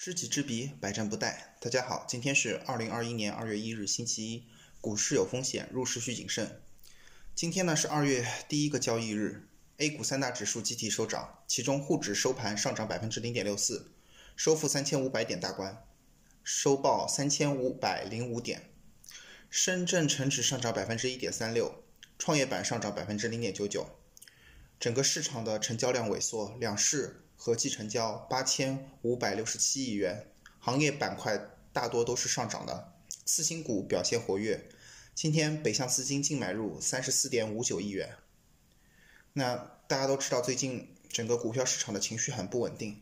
知己知彼，百战不殆。大家好，今天是二零二一年二月一日，星期一。股市有风险，入市需谨慎。今天呢是二月第一个交易日，A 股三大指数集体收涨，其中沪指收盘上涨百分之零点六四，收复三千五百点大关，收报三千五百零五点。深圳成指上涨百分之一点三六，创业板上涨百分之零点九九。整个市场的成交量萎缩，两市。合计成交八千五百六十七亿元，行业板块大多都是上涨的，次新股表现活跃。今天北向资金净买入三十四点五九亿元。那大家都知道，最近整个股票市场的情绪很不稳定。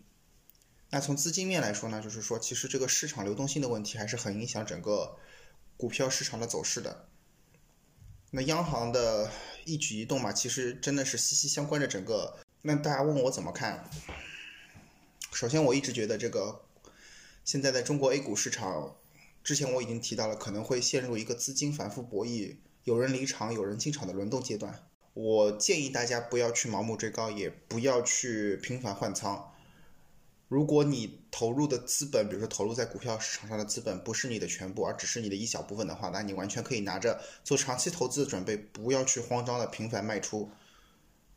那从资金面来说呢，就是说，其实这个市场流动性的问题还是很影响整个股票市场的走势的。那央行的一举一动嘛，其实真的是息息相关的整个。那大家问我怎么看？首先，我一直觉得这个现在在中国 A 股市场，之前我已经提到了，可能会陷入一个资金反复博弈、有人离场、有人进场的轮动阶段。我建议大家不要去盲目追高，也不要去频繁换仓。如果你投入的资本，比如说投入在股票市场上的资本，不是你的全部，而只是你的一小部分的话，那你完全可以拿着做长期投资的准备，不要去慌张的频繁卖出。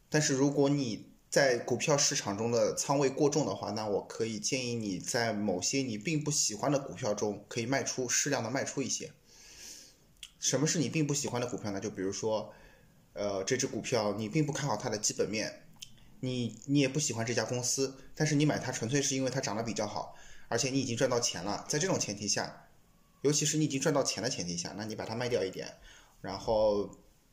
但是如果你在股票市场中的仓位过重的话，那我可以建议你在某些你并不喜欢的股票中可以卖出，适量的卖出一些。什么是你并不喜欢的股票呢？就比如说，呃，这只股票你并不看好它的基本面，你你也不喜欢这家公司，但是你买它纯粹是因为它涨得比较好，而且你已经赚到钱了。在这种前提下，尤其是你已经赚到钱的前提下，那你把它卖掉一点，然后。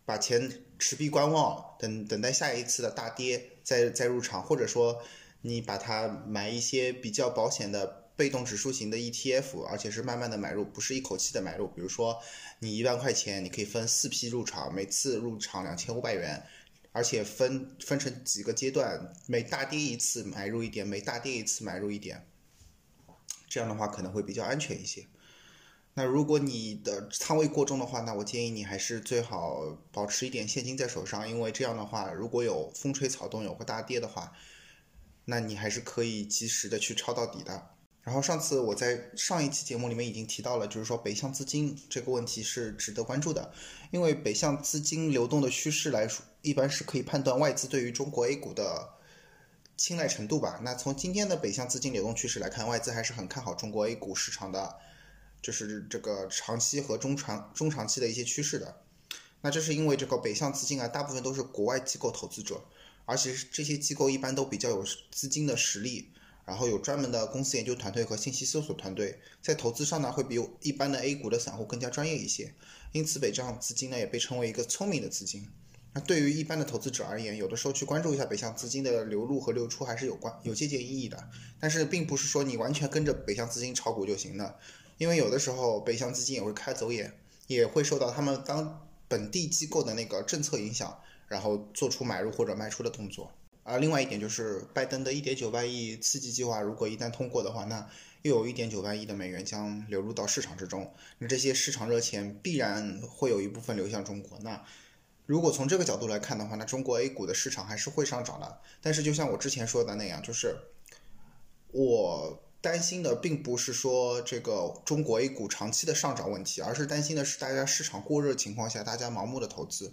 把钱持币观望，等等待下一次的大跌再再入场，或者说你把它买一些比较保险的被动指数型的 ETF，而且是慢慢的买入，不是一口气的买入。比如说你一万块钱，你可以分四批入场，每次入场两千五百元，而且分分成几个阶段，每大跌一次买入一点，每大跌一次买入一点，这样的话可能会比较安全一些。那如果你的仓位过重的话，那我建议你还是最好保持一点现金在手上，因为这样的话，如果有风吹草动、有个大跌的话，那你还是可以及时的去抄到底的。然后上次我在上一期节目里面已经提到了，就是说北向资金这个问题是值得关注的，因为北向资金流动的趋势来说，一般是可以判断外资对于中国 A 股的青睐程度吧。那从今天的北向资金流动趋势来看，外资还是很看好中国 A 股市场的。就是这个长期和中长中长期的一些趋势的，那这是因为这个北向资金啊，大部分都是国外机构投资者，而且这些机构一般都比较有资金的实力，然后有专门的公司研究团队和信息搜索团队，在投资上呢会比一般的 A 股的散户更加专业一些，因此北向资金呢也被称为一个聪明的资金。那对于一般的投资者而言，有的时候去关注一下北向资金的流入和流出还是有关有借鉴意义的，但是并不是说你完全跟着北向资金炒股就行了。因为有的时候北向资金也会开走眼，也会受到他们当本地机构的那个政策影响，然后做出买入或者卖出的动作。而另外一点就是拜登的一点九万亿刺激计划，如果一旦通过的话，那又有一点九万亿的美元将流入到市场之中，那这些市场热钱必然会有一部分流向中国。那如果从这个角度来看的话，那中国 A 股的市场还是会上涨的。但是就像我之前说的那样，就是我。担心的并不是说这个中国 A 股长期的上涨问题，而是担心的是大家市场过热情况下，大家盲目的投资。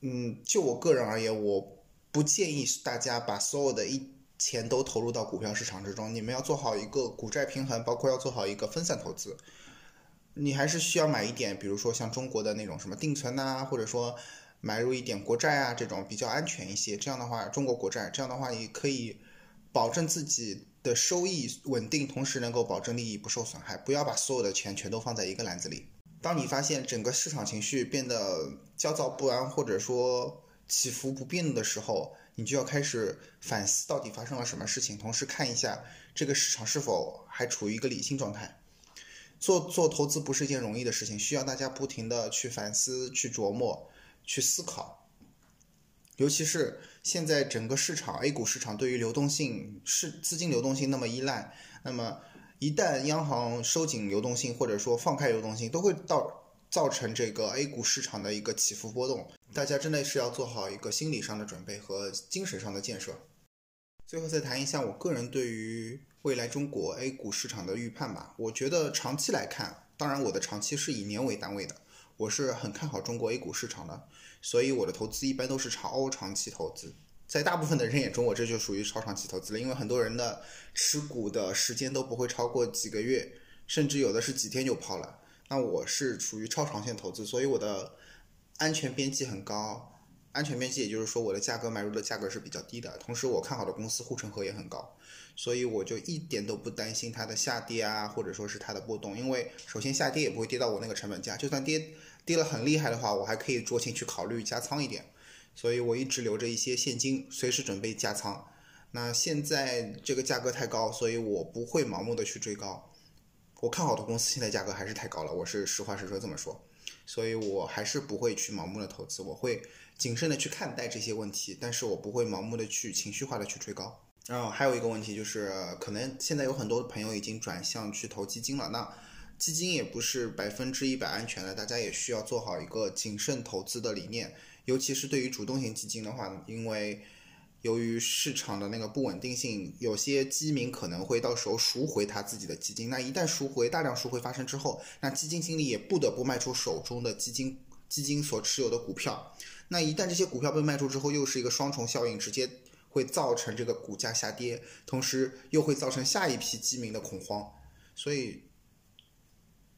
嗯，就我个人而言，我不建议大家把所有的一钱都投入到股票市场之中。你们要做好一个股债平衡，包括要做好一个分散投资。你还是需要买一点，比如说像中国的那种什么定存呐，或者说买入一点国债啊，这种比较安全一些。这样的话，中国国债这样的话也可以保证自己。的收益稳定，同时能够保证利益不受损害。不要把所有的钱全都放在一个篮子里。当你发现整个市场情绪变得焦躁不安，或者说起伏不定的时候，你就要开始反思到底发生了什么事情，同时看一下这个市场是否还处于一个理性状态。做做投资不是一件容易的事情，需要大家不停的去反思、去琢磨、去思考。尤其是现在整个市场 A 股市场对于流动性是资金流动性那么依赖，那么一旦央行收紧流动性或者说放开流动性，都会到造成这个 A 股市场的一个起伏波动。大家真的是要做好一个心理上的准备和精神上的建设。最后再谈一下我个人对于未来中国 A 股市场的预判吧。我觉得长期来看，当然我的长期是以年为单位的，我是很看好中国 A 股市场的，所以我的投资一般都是超长期投资。在大部分的人眼中，我这就属于超长期投资了，因为很多人的持股的时间都不会超过几个月，甚至有的是几天就抛了。那我是属于超长线投资，所以我的安全边际很高。安全边际也就是说，我的价格买入的价格是比较低的，同时我看好的公司护城河也很高，所以我就一点都不担心它的下跌啊，或者说是它的波动，因为首先下跌也不会跌到我那个成本价，就算跌跌了很厉害的话，我还可以酌情去考虑加仓一点，所以我一直留着一些现金，随时准备加仓。那现在这个价格太高，所以我不会盲目的去追高。我看好的公司现在价格还是太高了，我是实话实说这么说，所以我还是不会去盲目的投资，我会谨慎的去看待这些问题，但是我不会盲目的去情绪化的去追高。然后还有一个问题就是，可能现在有很多朋友已经转向去投基金了，那基金也不是百分之一百安全的，大家也需要做好一个谨慎投资的理念，尤其是对于主动型基金的话，因为。由于市场的那个不稳定性，有些基民可能会到时候赎回他自己的基金。那一旦赎回，大量赎回发生之后，那基金经理也不得不卖出手中的基金基金所持有的股票。那一旦这些股票被卖出之后，又是一个双重效应，直接会造成这个股价下跌，同时又会造成下一批基民的恐慌。所以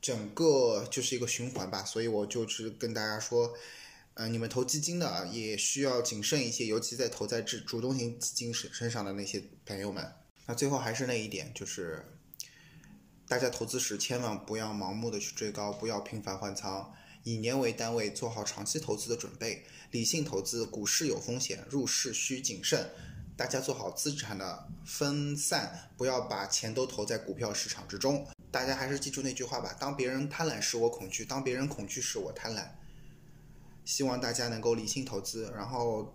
整个就是一个循环吧。所以我就是跟大家说。呃，你们投基金的也需要谨慎一些，尤其在投在主主动型基金身身上的那些朋友们。那最后还是那一点，就是大家投资时千万不要盲目的去追高，不要频繁换仓，以年为单位做好长期投资的准备，理性投资。股市有风险，入市需谨慎。大家做好资产的分散，不要把钱都投在股票市场之中。大家还是记住那句话吧：当别人贪婪时，我恐惧；当别人恐惧时，我贪婪。希望大家能够理性投资，然后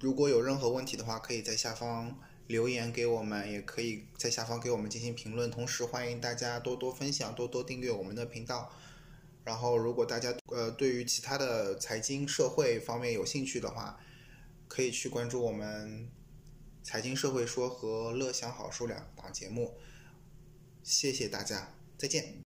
如果有任何问题的话，可以在下方留言给我们，也可以在下方给我们进行评论。同时，欢迎大家多多分享，多多订阅我们的频道。然后，如果大家呃对于其他的财经、社会方面有兴趣的话，可以去关注我们《财经社会说》和《乐享好书》两档节目。谢谢大家，再见。